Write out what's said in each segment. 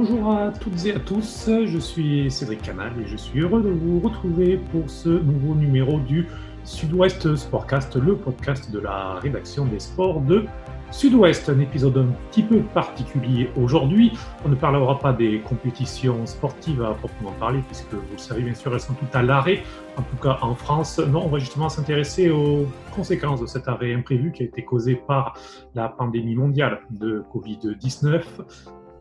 Bonjour à toutes et à tous, je suis Cédric Canal et je suis heureux de vous retrouver pour ce nouveau numéro du Sud-Ouest Sportcast, le podcast de la rédaction des sports de Sud-Ouest. Un épisode un petit peu particulier aujourd'hui. On ne parlera pas des compétitions sportives à proprement parler, puisque vous le savez bien sûr, elles sont toutes à l'arrêt, en tout cas en France. Non, on va justement s'intéresser aux conséquences de cet arrêt imprévu qui a été causé par la pandémie mondiale de Covid-19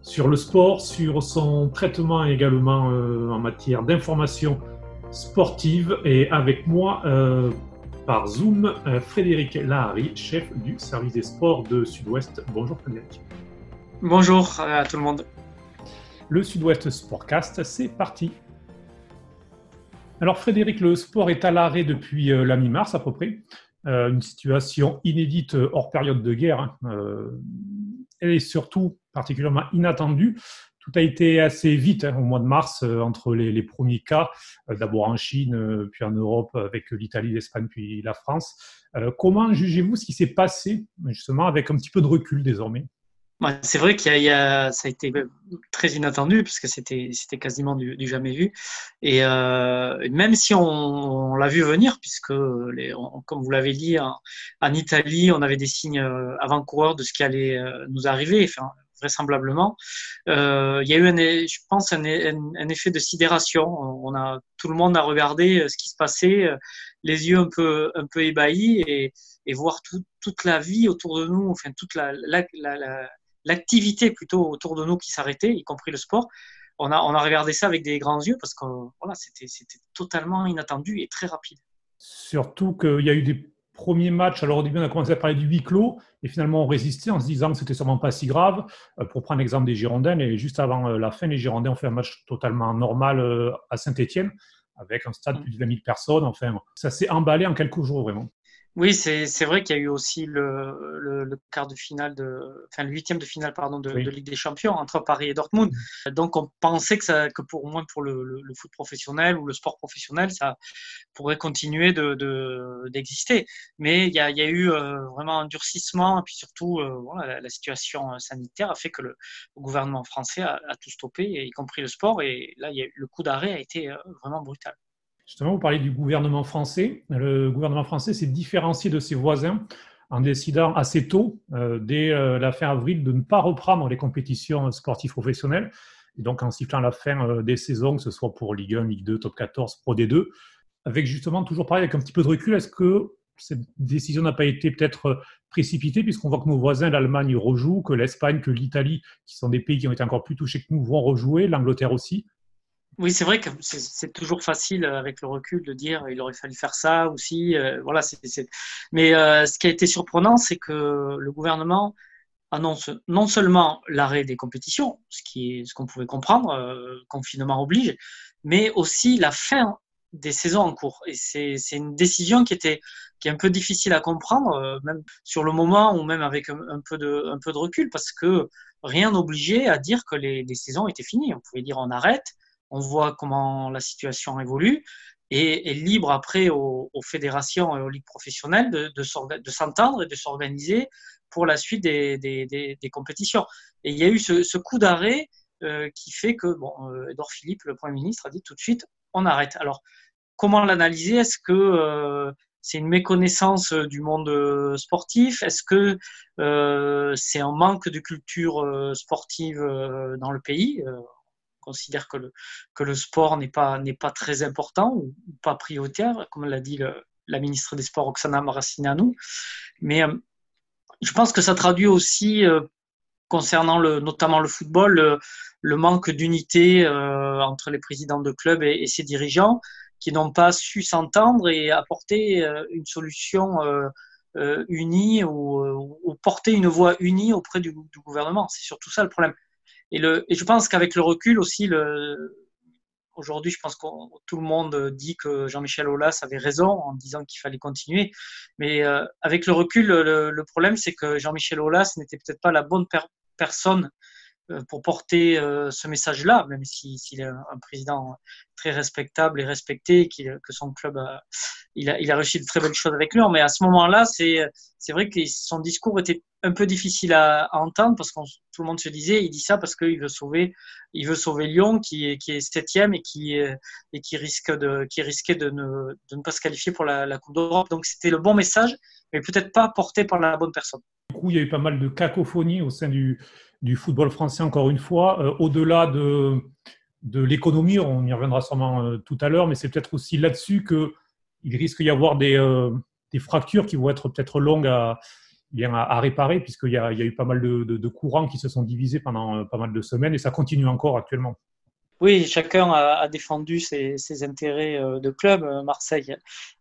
sur le sport, sur son traitement également euh, en matière d'information sportive. Et avec moi, euh, par Zoom, euh, Frédéric Lahari, chef du service des sports de Sud-Ouest. Bonjour Frédéric. Bonjour à tout le monde. Le Sud-Ouest Sportcast, c'est parti. Alors Frédéric, le sport est à l'arrêt depuis la mi-mars à peu près. une situation inédite hors période de guerre. Hein et surtout particulièrement inattendu. Tout a été assez vite hein, au mois de mars euh, entre les, premiers cas, euh, d'abord en Chine, euh, puis en Europe avec l'Italie, l'Espagne, puis la France. comment jugez-vous ce qui s'est passé justement avec un petit peu de recul désormais? C'est vrai qu'il y, a, ça a été très inattendu puisque c'était, c'était quasiment du, jamais vu. Et même si on, l'a vu venir, puisque comme vous l'avez dit, en, Italie, on avait des signes avant-coureurs de ce qui allait nous arriver. Vraisemblablement. Euh, il y a eu, je pense, un, effet de sidération. On a, tout le monde a regardé ce qui se passait, les yeux un peu, ébahis et, voir tout, toute la vie autour de nous, enfin toute la, la, la l'activité plutôt autour de nous qui s'arrêtait, y compris le sport. On a, regardé ça avec des grands yeux parce que c'était totalement inattendu et très rapide. Surtout qu'il y a eu des premiers matchs. Alors au début, on a commencé à parler du huis clos et finalement on résistait en se disant que c'était sûrement pas si grave. Euh, pour prendre l'exemple des Girondins, et juste avant euh, la fin, les Girondins ont fait un match totalement normal euh, à Saint-Etienne avec un stade de plus de 20 000 personnes. Enfin, ça s'est emballé en quelques jours vraiment. Oui, c'est vrai qu'il y a eu aussi le, le, quart de finale, de, enfin le huitième de finale pardon, de, de, Ligue des Champions entre Paris et Dortmund. Mm. Donc on pensait que, ça, que pour moins pour le, le, foot professionnel ou le sport professionnel, ça pourrait continuer d'exister. De, Mais il y a, il y a eu euh, vraiment un durcissement et puis surtout euh, voilà, la, situation euh, sanitaire a fait que le, gouvernement français a, a, tout stoppé, y compris le sport. Et là, il y a, le coup d'arrêt a été vraiment brutal. Justement, vous parlez du gouvernement français. Le gouvernement français s'est différencié de ses voisins en décidant assez tôt, euh, dès euh, la fin avril, de ne pas reprendre les compétitions sportives professionnelles. Et donc en sifflant la fin euh, des saisons, que ce soit pour Ligue 1, Ligue 2, Top 14, Pro D2, avec justement toujours pareil, avec un petit peu de recul, est-ce que cette décision n'a pas été peut-être précipitée, puisqu'on voit que nos voisins, l'Allemagne, rejouent, que l'Espagne, que l'Italie, qui sont des pays qui ont été encore plus touchés que nous, vont rejouer, l'Angleterre aussi? Oui, c'est vrai que c'est toujours facile euh, avec le recul de dire il aurait fallu faire ça aussi. Euh, voilà, Mais euh, ce qui a été surprenant, c'est que le gouvernement annonce non seulement l'arrêt des compétitions, ce qui est ce qu'on pouvait comprendre, confinement oblige, mais aussi la fin des saisons en cours. Et c'est une décision qui était qui est un peu difficile à comprendre, même sur le moment ou même avec un, peu de un peu de recul, parce que rien n'obligeait à dire que les, les saisons étaient finies. On pouvait dire on arrête on voit comment la situation évolue et est libre après aux, fédérations et aux ligues professionnelles de, s'entendre et de s'organiser pour la suite des, compétitions. Et il y a eu ce, coup d'arrêt euh, qui fait que, bon, euh, Edouard Philippe, le Premier ministre, a dit tout de suite, on arrête. Alors, comment l'analyser? Est-ce que euh, c'est une méconnaissance du monde sportif? Est-ce que c'est un manque de culture sportive dans le pays? Considère que le, que le sport n'est pas, n'est pas très important ou, pas prioritaire, comme l'a dit la ministre des Sports Oksana Maracineanu. Mais euh, je pense que ça traduit aussi, euh, concernant le, notamment le football, le, manque d'unité euh, entre les présidents de clubs et, ses dirigeants qui n'ont pas su s'entendre et apporter une solution unie ou, porter une voix unie auprès du gouvernement. C'est surtout ça le problème. Et, le, et je pense qu'avec le recul aussi, le, aujourd'hui, je pense que tout le monde dit que Jean-Michel Aulas avait raison en disant qu'il fallait continuer. Mais euh, avec le recul, le, problème, c'est que Jean-Michel Aulas n'était peut-être pas la bonne personne euh, pour porter euh, ce message-là, même s'il est un président très respectable et respecté, que son club a, il a, il a réussi de très belles choses avec lui. Mais à ce moment-là, c'est vrai que son discours était un peu difficile à, entendre parce que tout le monde se disait, il dit ça parce qu'il veut sauver, il veut sauver Lyon qui est qui est septième et qui et qui risque de qui risquait de ne de ne pas se qualifier pour la, Coupe d'Europe. Donc c'était le bon message, mais peut-être pas porté par la bonne personne. Du coup, il y a eu pas mal de cacophonie au sein du football français, encore une fois, euh, au-delà de, l'économie, on y reviendra sûrement euh, tout à l'heure, mais c'est peut-être aussi là-dessus qu'il risque d'y avoir euh, des, fractures qui vont être peut-être longues à, bien à, réparer, puisqu'il y, y a eu pas mal de, de, courants qui se sont divisés pendant pas mal de semaines, et ça continue encore actuellement. Oui, chacun a, défendu ses, ses, euh, de club. Euh, Marseille,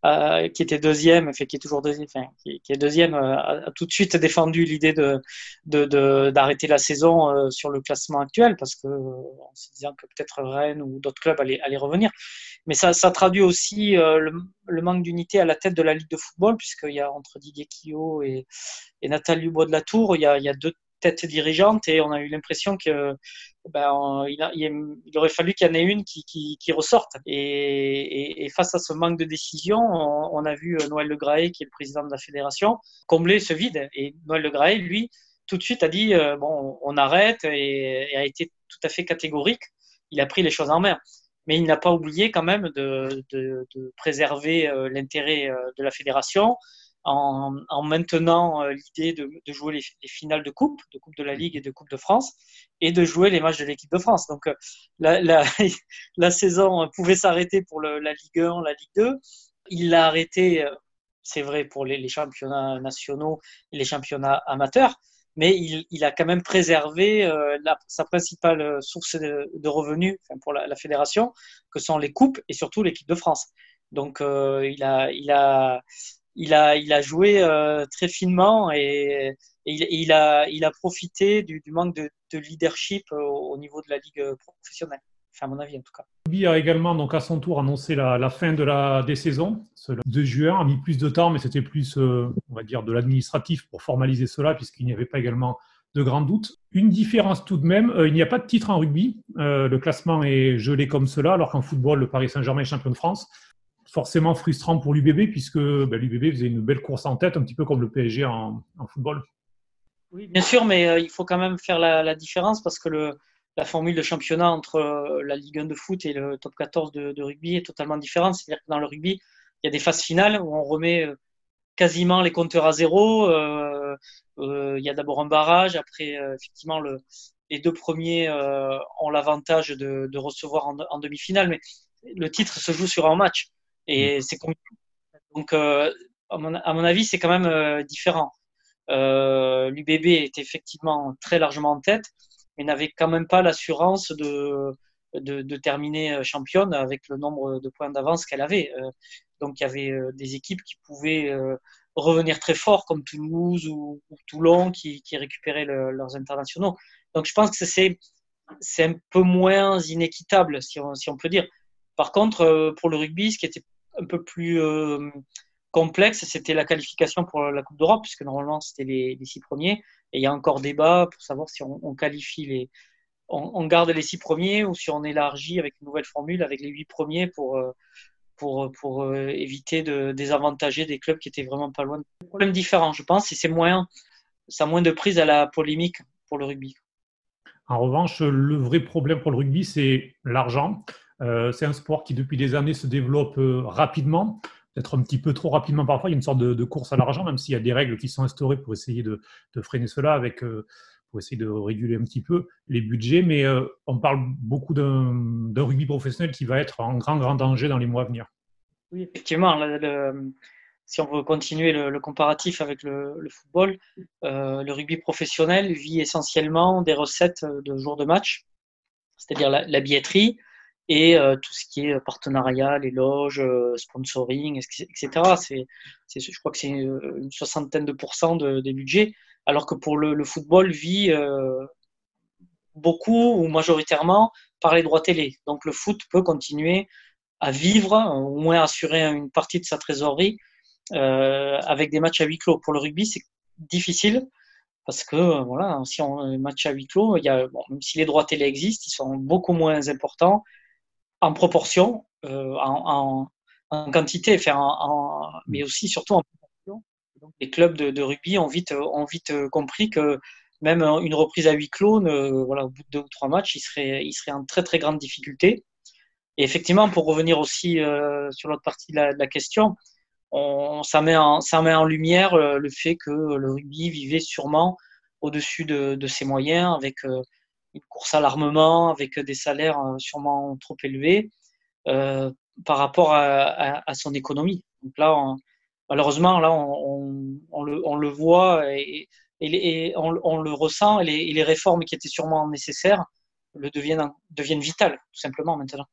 euh, qui était deuxième, fait, qui est toujours deuxième, enfin, qui, est deuxième, a, tout de suite défendu l'idée de, d'arrêter la saison sur le classement actuel, parce que en se disant que peut-être Rennes ou d'autres clubs allaient, allaient, revenir. Mais ça, ça traduit aussi le, manque d'unité à la tête de la Ligue de football, puisqu'il y a entre Didier Quillot et, et Nathalie Bois de la Tour, il y a, il y a deux tête dirigeante et on a eu l'impression que ben, il, aurait fallu qu'il y en ait une qui, ressorte. Et, face à ce manque de décision, on, a vu euh, Noël Le Graët, qui est le président de la fédération, combler ce vide. Et Noël Le Graët, lui, tout de suite a dit euh, bon, on arrête et, a été tout à fait catégorique. Il a pris les choses en main. Mais il n'a pas oublié quand même de préserver euh, l'intérêt de la fédération, en, maintenant euh, l'idée de, jouer les, finales de coupe, de coupe de la Ligue et de coupe de France, et de jouer les matchs de l'équipe de France. Donc euh, la, la, saison pouvait s'arrêter pour la Ligue 1, la Ligue 2. Il l'a arrêté, euh, c'est vrai, pour les, championnats nationaux et les championnats amateurs, mais il, a quand même préservé sa principale source de, revenus pour la, fédération, que sont les coupes et surtout l'équipe de France. Donc il a, il a il a, joué euh, très finement et, il, a, profité du, manque de, leadership au, niveau de la ligue professionnelle. Enfin, à mon avis, en tout cas. Ruby a également, donc, à son tour, annoncé la, fin de la, des saisons. Le 2 juin a mis plus de temps, mais c'était plus, euh, on va dire, de l'administratif pour formaliser cela, puisqu'il n'y avait pas également de grands doutes. Une différence tout de même, euh, il n'y a pas de titre en rugby. le classement est gelé comme cela, alors qu'en football, le Paris Saint-Germain est champion de France forcément frustrant pour l'UBB puisque ben, l'UBB faisait une belle course en tête, un petit peu comme le PSG en, football. Oui, bien sûr, mais euh, il faut quand même faire la, différence parce que la formule de championnat entre euh, la Ligue 1 de foot et le top 14 de, rugby est totalement différente. C'est-à-dire que dans le rugby, il y a des phases finales où on remet euh, quasiment les compteurs à zéro. il y a d'abord un barrage, après, effectivement, le, les deux premiers ont l'avantage de, recevoir en demi-finale, mais le titre se joue sur un match. Et mm. c'est Donc, euh, à, mon, à, mon, avis, c'est quand même euh, différent. Euh, L'UBB est effectivement très largement en tête, mais n'avait quand même pas l'assurance de, de, de, terminer championne avec le nombre de points d'avance qu'elle avait. donc, il y avait des équipes qui pouvaient revenir très fort, comme Toulouse ou, Toulon, qui, qui récupéraient leurs internationaux. Donc, je pense que c'est c'est un peu moins inéquitable, si on, si on peut dire. Par contre, pour le rugby, ce qui était un peu plus euh, complexe, c'était la qualification pour la Coupe d'Europe, puisque normalement c'était les, six premiers. Et il y a encore débat pour savoir si on, qualifie les, on, garde les six premiers ou si on élargit avec une nouvelle formule avec les huit premiers pour euh, pour, pour euh, éviter de désavantager des clubs qui étaient vraiment pas loin. Un problème différent, je pense, et c'est moins, ça a moins de prise à la polémique pour le rugby. En revanche, le vrai problème pour le rugby, c'est l'argent. Euh, c'est un sport qui, depuis des années, se développe euh, rapidement, peut-être un petit peu trop rapidement parfois. Il y a une sorte de, course à l'argent, même s'il y a des règles qui sont instaurées pour essayer de, freiner cela, avec, euh, pour essayer de réguler un petit peu les budgets. Mais on parle beaucoup d'un rugby professionnel qui va être en grand, grand danger dans les mois à venir. Oui, effectivement. si on veut continuer le, comparatif avec le, football, le rugby professionnel vit essentiellement des recettes de jours de match, c'est-à-dire la, billetterie, et euh, tout ce qui est partenariat, les loges, euh, sponsoring, etc. C'est, je crois que c'est une soixantaine de pourcents de, des budgets, alors que pour le, le football vit euh, beaucoup ou majoritairement par les droits télé. Donc le foot peut continuer à vivre, au moins assurer une partie de sa trésorerie avec des matchs à huis clos. Pour le rugby, c'est difficile parce que voilà, si on match à huis clos, il y a, même si les droits télé existent, ils sont beaucoup moins importants en proportion, en, en, quantité, enfin, en, mais aussi surtout en proportion. les clubs de, de, rugby ont vite, ont vite compris que même une reprise à huis clos, voilà, au bout de deux ou trois matchs, il serait, il serait en très très grande difficulté. Et effectivement, pour revenir aussi euh, sur l'autre partie de la, question, on, ça, met en, ça met en lumière euh, le fait que le rugby vivait sûrement au-dessus de, de, ses moyens, avec euh, une course à l'armement, avec des salaires sûrement trop élevés par rapport à, son économie. Donc là, malheureusement, là, on, le, voit et, on, le ressent, et les, réformes qui étaient sûrement nécessaires le deviennent, deviennent vitales, tout simplement, maintenant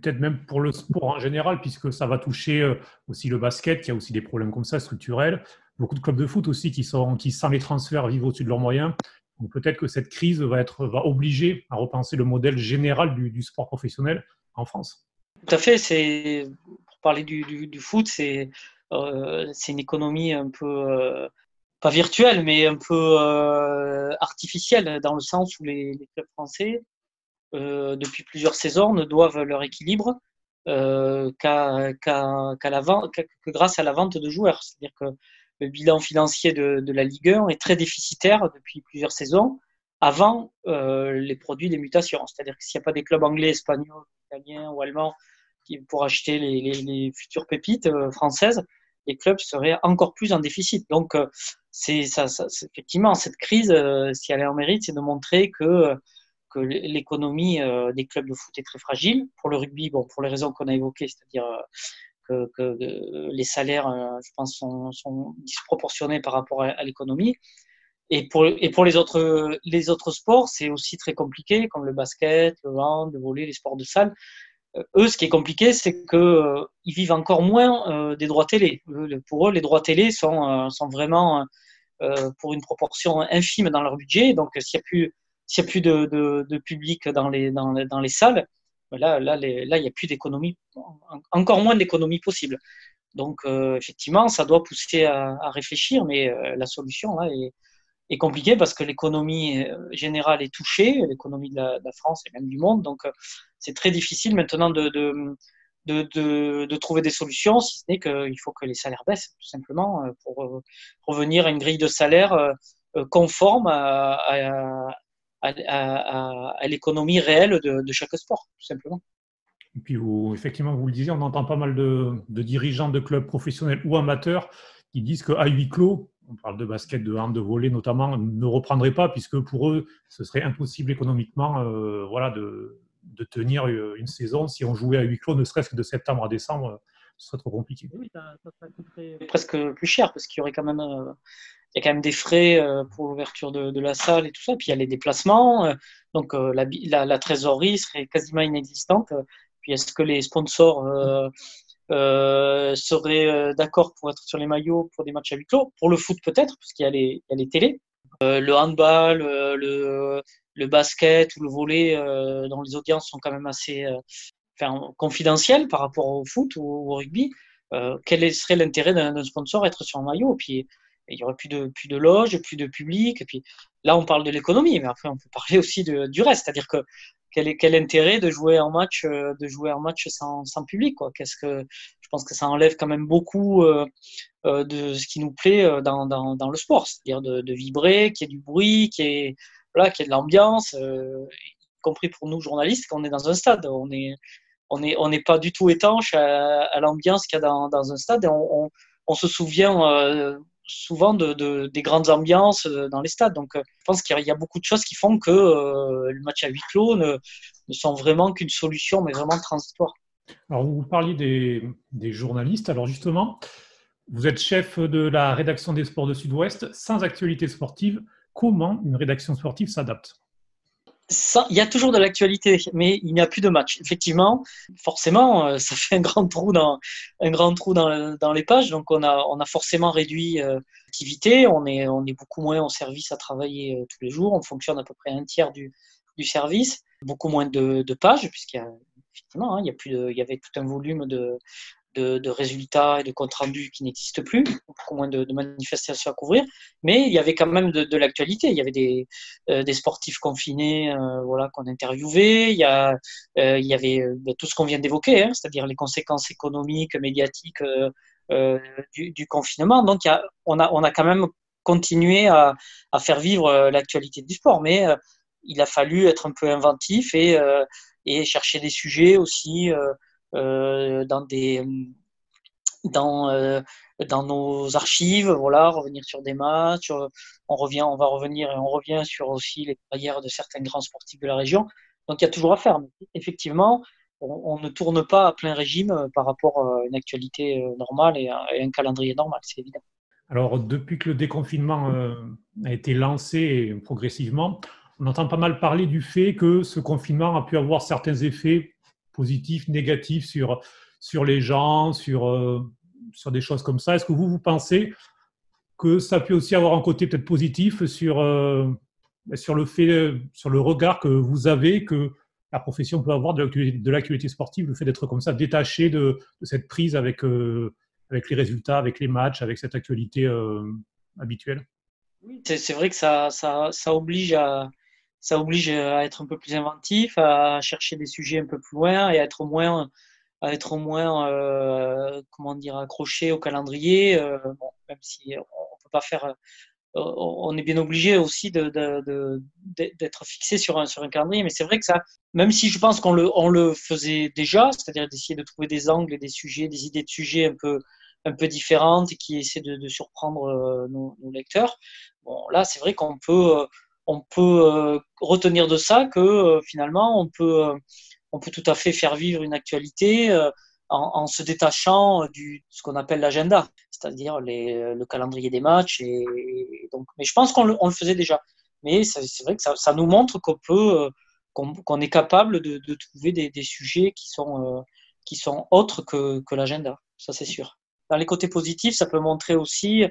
peut-être même pour le sport en général, puisque ça va toucher euh, aussi le basket, y a aussi des problèmes comme ça, structurels. Beaucoup de clubs de foot aussi qui, sont, qui sans les transferts, vivent au-dessus de leurs moyens. Donc peut-être que cette crise va, être, va obliger à repenser le modèle général du, sport professionnel en France. Tout à fait. C'est, pour parler du, du, foot, c'est, euh, c'est une économie un peu, euh, pas virtuelle, mais un peu artificielle, dans le sens où les clubs français euh, depuis plusieurs saisons ne doivent leur équilibre euh, qu'à, la vente, que grâce à la vente de joueurs. C'est-à-dire que le bilan financier de, la Ligue 1 est très déficitaire depuis plusieurs saisons avant euh, les produits des mutations. C'est-à-dire que s'il n'y a pas des clubs anglais, espagnols, italiens ou allemands qui, pour acheter les, futures pépites euh, françaises, les clubs seraient encore plus en déficit. Donc, euh, ça, ça, effectivement cette crise, si elle est en mérite, c'est de montrer que que l'économie des clubs de foot est très fragile. Pour le rugby, bon, pour les raisons qu'on a évoquées, c'est-à-dire euh, que, euh, les salaires, je pense, sont, disproportionnés par rapport à, l'économie. Et pour, les, autres, sports, c'est aussi très compliqué, comme le basket, le hand, le volley, les sports de salle. eux, ce qui est compliqué, c'est qu'ils ils vivent encore moins des droits télé. pour eux, les droits télé sont, vraiment pour une proportion infime dans leur budget. Donc, s'il n'y a plus n'y a plus de, public dans, les salles, là, là, il n'y a plus d'économie, encore moins d'économie possible. Donc, euh, effectivement, ça doit pousser à, réfléchir, mais euh, la solution est, compliquée parce que l'économie euh, générale est touchée, l'économie de, la, France et même du monde. Donc, c'est très difficile maintenant de, trouver des solutions, si ce n'est qu'il faut que les salaires baissent, tout simplement, pour revenir à une grille de salaire conforme à, l'économie réelle de, chaque sport, tout simplement. Et puis, effectivement, vous le disiez, on entend pas mal de, dirigeants de clubs professionnels ou amateurs qui disent qu'à huis clos, on parle de basket, de hand, de volley notamment, ne reprendraient pas puisque pour eux, ce serait impossible économiquement euh, voilà, de, tenir une saison. Si on jouait à huis clos, ne serait-ce que de septembre à décembre, ce serait trop compliqué. Oui, ça, coûterait presque plus cher parce qu'il y aurait quand même euh, il y a quand même des frais euh, pour l'ouverture de, de, la salle et tout ça. Puis il y a les déplacements. Euh, donc euh, la, la, la, trésorerie serait quasiment inexistante. Puis est-ce que les sponsors euh, seraient d'accord pour être sur les maillots pour des matchs à huis clos? Pour le foot peut-être, parce qu'il y, y, a les télés. le handball, le, le, basket ou le volley, dont les audiences sont quand même assez enfin, confidentielles par rapport au foot ou au rugby. quel serait l'intérêt d'un sponsor être sur un maillot? Puis il y aurait plus de, plus de loges, plus de public. Et puis là, on parle de l'économie, mais après, on peut parler aussi du reste. C'est-à-dire que quel, est, quel intérêt de jouer en match, euh, de jouer en match sans, sans public quoi? Qu'est-ce que je pense que ça enlève quand même beaucoup euh, euh de ce qui nous plaît euh, dans, dans, dans le sport, c'est-à-dire de, vibrer, qu'il y ait du bruit, qu'il y ait voilà, qu'il y ait de l'ambiance, euh, y compris pour nous journalistes, quand on est dans un stade, on est on n'est pas du tout étanche à, l'ambiance qu'il y a dans, un stade on, se souvient euh, souvent de, des grandes ambiances euh, dans les stades. Donc, euh, je pense qu'il y a beaucoup de choses qui font que le match à huis clos ne, ne sont vraiment qu'une solution, mais vraiment transitoire. Alors, vous parliez des, des, journalistes. Alors, justement, vous êtes chef de la rédaction des sports de Sud-Ouest. Sans actualité sportive, comment une rédaction sportive s'adapte? Il y a toujours de l'actualité, mais il n'y a plus de match. Effectivement, forcément, euh, ça fait un grand trou dans les pages. Donc, on a forcément réduit euh, l'activité. On est beaucoup moins en service à travailler euh, tous les jours. On fonctionne à peu près un tiers du service, beaucoup moins de, pages puisqu'il y a effectivement, hein, il y avait tout un volume de de, résultats et de comptes rendus qui n'existent plus, beaucoup moins de, manifestations à couvrir, mais il y avait quand même de, l'actualité. Il y avait des, euh, sportifs confinés euh, voilà, qu'on interviewait, il y, euh, avait ben, tout ce qu'on vient d'évoquer, hein, c'est-à-dire les conséquences économiques, médiatiques du, confinement. Donc on, a, quand même continué à, faire vivre l'actualité du sport, mais il a fallu être un peu inventif et chercher des sujets aussi. Euh, dans des dans euh, dans nos archives, voilà, revenir sur des matchs, euh, on revient, on va revenir et on revient sur aussi les carrières de certains grands sportifs de la région. Donc il y a toujours à faire. Effectivement, on, ne tourne pas à plein régime par rapport à une actualité normale et, un calendrier normal, c'est évident. Alors depuis que le déconfinement a été lancé progressivement, on entend pas mal parler du fait que ce confinement a pu avoir certains effets positif, négatif sur, les gens, sur, euh, sur des choses comme ça. Est-ce que vous, pensez que ça peut aussi avoir un côté peut-être positif sur, euh, sur le fait, sur le regard que vous avez, que la profession peut avoir de l'actualité sportive, le fait d'être comme ça, détaché de, cette prise avec, euh, avec les résultats, avec les matchs, avec cette actualité habituelle? Oui, c'est vrai que ça, ça oblige à, ça oblige à être un peu plus inventif, à chercher des sujets un peu plus loin et à être moins, à être moins, euh, comment dire, accroché au calendrier. Euh, bon, même si on peut pas faire, euh, on est bien obligé aussi d'être fixé sur un, sur un calendrier. Mais c'est vrai que ça, même si je pense qu'on le, on le faisait déjà, c'est-à-dire d'essayer de trouver des angles et des sujets, des idées de sujets un peu, un peu différentes et qui essaient de, surprendre nos, nos, lecteurs. Bon, là, c'est vrai qu'on peut on peut euh, retenir de ça que euh, finalement, on peut, euh, on peut tout à fait faire vivre une actualité en, se détachant du ce qu'on appelle l'agenda, c'est-à-dire le calendrier des matchs. Et, donc, mais je pense qu'on le, faisait déjà. Mais c'est vrai que ça, nous montre qu'on peut, qu'on est capable de, trouver des, sujets qui sont, qui sont autres que, que l'agenda. Ça, c'est sûr. Dans les côtés positifs, ça peut montrer aussi,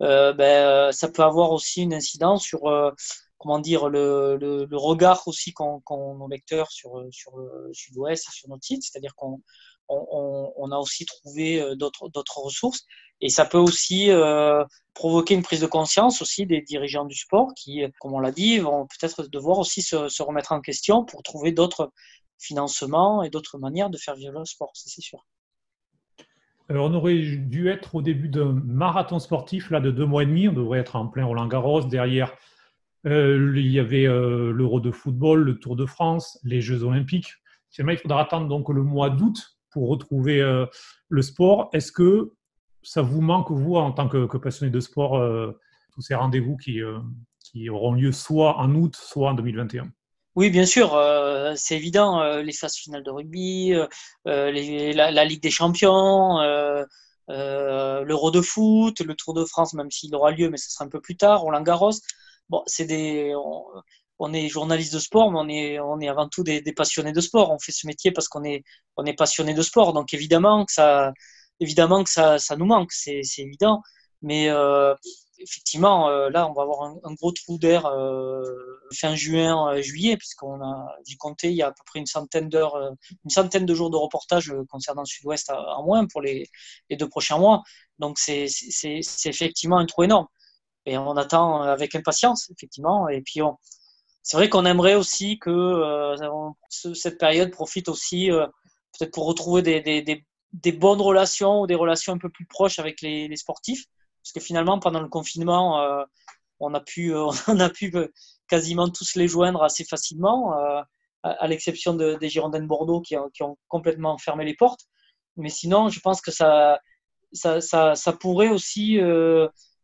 ben, ça peut avoir aussi une incidence sur comment dire, le, le, regard aussi qu'ont nos lecteurs sur, sur le sud-ouest et sur notre site, c'est-à-dire qu'on on, on, a aussi trouvé euh, d'autres ressources et ça peut aussi euh, provoquer une prise de conscience aussi des dirigeants du sport qui, comme on l'a dit, vont peut-être devoir aussi se, se, remettre en question pour trouver d'autres financements et d'autres manières de faire vivre le sport, c'est sûr. Alors, on aurait dû être au début d'un marathon sportif là, de deux mois et demi. On devrait être en plein Roland Garros. Derrière, euh, il y avait euh, l'Euro de football, le Tour de France, les Jeux Olympiques. il faudra attendre donc le mois d'août pour retrouver euh, le sport. Est-ce que ça vous manque, vous, en tant que, passionné de sport, tous ces rendez-vous qui, qui auront lieu soit en août, soit en 2021 oui, bien sûr, c'est évident. les phases finales de rugby, la, Ligue des Champions, l'Euro de foot, le Tour de France, même s'il aura lieu, mais ce sera un peu plus tard, Roland Garros bon, c'est des, on, est journaliste de sport, mais on est, on est avant tout des, passionnés de sport. On fait ce métier parce qu'on est, on est passionné de sport. Donc évidemment que ça, évidemment que ça, ça nous manque, c'est, évident. Mais euh, effectivement, euh, là, on va avoir un, gros trou d'air euh, fin juin, juillet, puisqu'on a, j'ai compté, il y a à peu près une centaine d'heures, une centaine de jours de reportage concernant le Sud-Ouest en moins pour les, les deux prochains mois. Donc c'est, effectivement un trou énorme et on attend avec impatience, effectivement. Et puis, c'est vrai qu'on aimerait aussi que euh, cette période profite aussi euh, peut-être pour retrouver des, des, des, bonnes relations ou des relations un peu plus proches avec les, les sportifs. Parce que finalement, pendant le confinement, euh, on a pu, on a pu quasiment tous les joindre assez facilement, à, l'exception de, des Girondins de Bordeaux qui, qui, ont complètement fermé les portes. Mais sinon, je pense que ça, ça, ça, ça pourrait aussi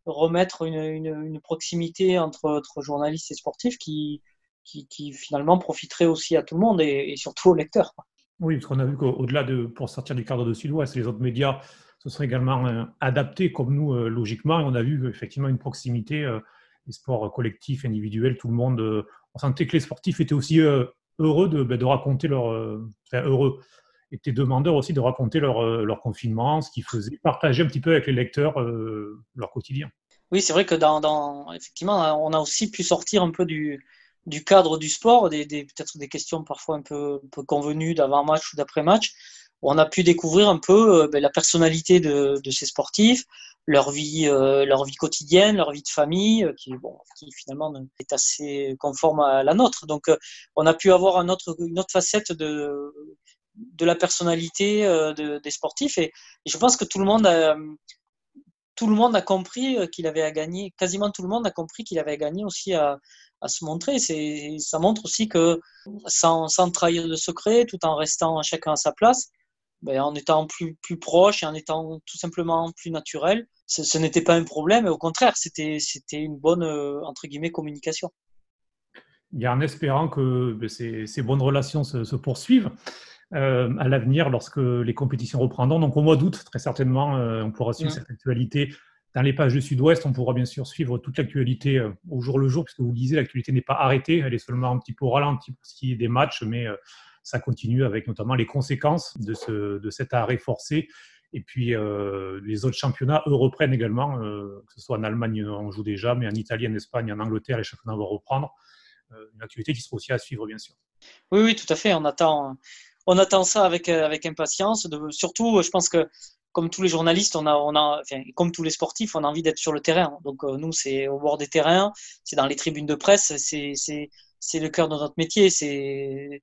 remettre une, une, proximité entre, journalistes et sportifs qui, qui, finalement profiterait aussi à tout le monde et, surtout aux lecteurs. Oui, parce qu'on a vu qu'au-delà de, pour sortir du cadre de Sud-Ouest, les autres médias se seraient également euh, adaptés comme nous, euh, logiquement, et on a vu effectivement une proximité, euh, les sports collectifs, individuels, tout le monde, on sentait que les sportifs étaient aussi heureux de, ben, de raconter leur, heureux, étaient demandeurs aussi de raconter leur, euh, leur confinement, ce qu'ils faisaient, partager un petit peu avec les lecteurs euh, leur quotidien. Oui, c'est vrai que dans, effectivement, on a aussi pu sortir un peu du, cadre du sport, des, peut-être des questions parfois un peu, convenues d'avant-match ou d'après-match. on a pu découvrir un peu ben, la personnalité de, ces sportifs, leur vie, leur vie quotidienne, leur vie de famille, qui, bon, qui finalement est assez conforme à la nôtre. Donc, on a pu avoir une autre facette de, de la personnalité de, des sportifs. Et, je pense que tout le monde a, tout le monde a compris qu'il avait à gagner, quasiment tout le monde a compris qu'il avait à gagner aussi à, à se montrer. Ça montre aussi que sans, sans, trahir de secret, tout en restant chacun à sa place, ben, en étant plus, plus proche et en étant tout simplement plus naturel, ce, n'était pas un problème. Au contraire, c'était, une bonne, entre guillemets, communication. a en espérant que ben, ces, bonnes relations se poursuivent. Euh, à l'avenir lorsque les compétitions reprendront. Donc au mois d'août, très certainement, euh, on pourra suivre cette actualité dans les pages du Sud-Ouest. On pourra bien sûr suivre toute l'actualité euh, au jour le jour, puisque vous le disiez, l'actualité n'est pas arrêtée, elle est seulement un petit peu ralentie pour ce qui est des matchs, mais ça continue avec notamment les conséquences de, ce, de cet arrêt forcé. Et puis les autres championnats, eux, reprennent également, que ce soit en Allemagne, on joue déjà, mais en Italie, en Espagne, en Angleterre, les championnats vont reprendre. une activité qui sera aussi à suivre, bien sûr. Oui, oui, tout à fait. On attend, on attend ça avec, euh, avec impatience. De, surtout, je pense que comme tous les journalistes, on a, on a, enfin, comme tous les sportifs, on a envie d'être sur le terrain. Donc euh, nous, c'est au bord des terrains, c'est dans les tribunes de presse, c'est, le cœur de notre métier. C'est,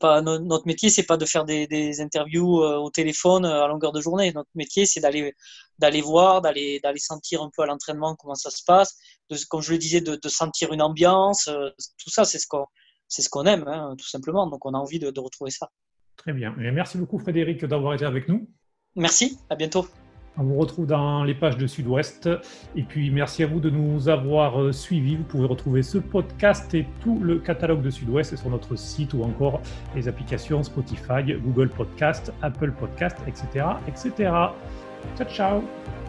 pas notre métier, c'est pas de faire des, des interviews euh, au téléphone à longueur de journée. Notre métier, c'est d'aller, d'aller voir, d'aller, d'aller sentir un peu à l'entraînement comment ça se passe, de, comme je le disais, de, de sentir une ambiance. tout ça, c'est ce qu'on, c'est ce qu'on aime, hein, tout simplement. Donc on a envie de, de retrouver ça. Très bien. Et merci beaucoup Frédéric d'avoir été avec nous. Merci, à bientôt. On vous retrouve dans les pages de Sud-Ouest. Et puis merci à vous de nous avoir euh, suivis. Vous pouvez retrouver ce podcast et tout le catalogue de Sud-Ouest sur notre site ou encore les applications Spotify, Google Podcast, Apple Podcast, etc. etc. Ciao, ciao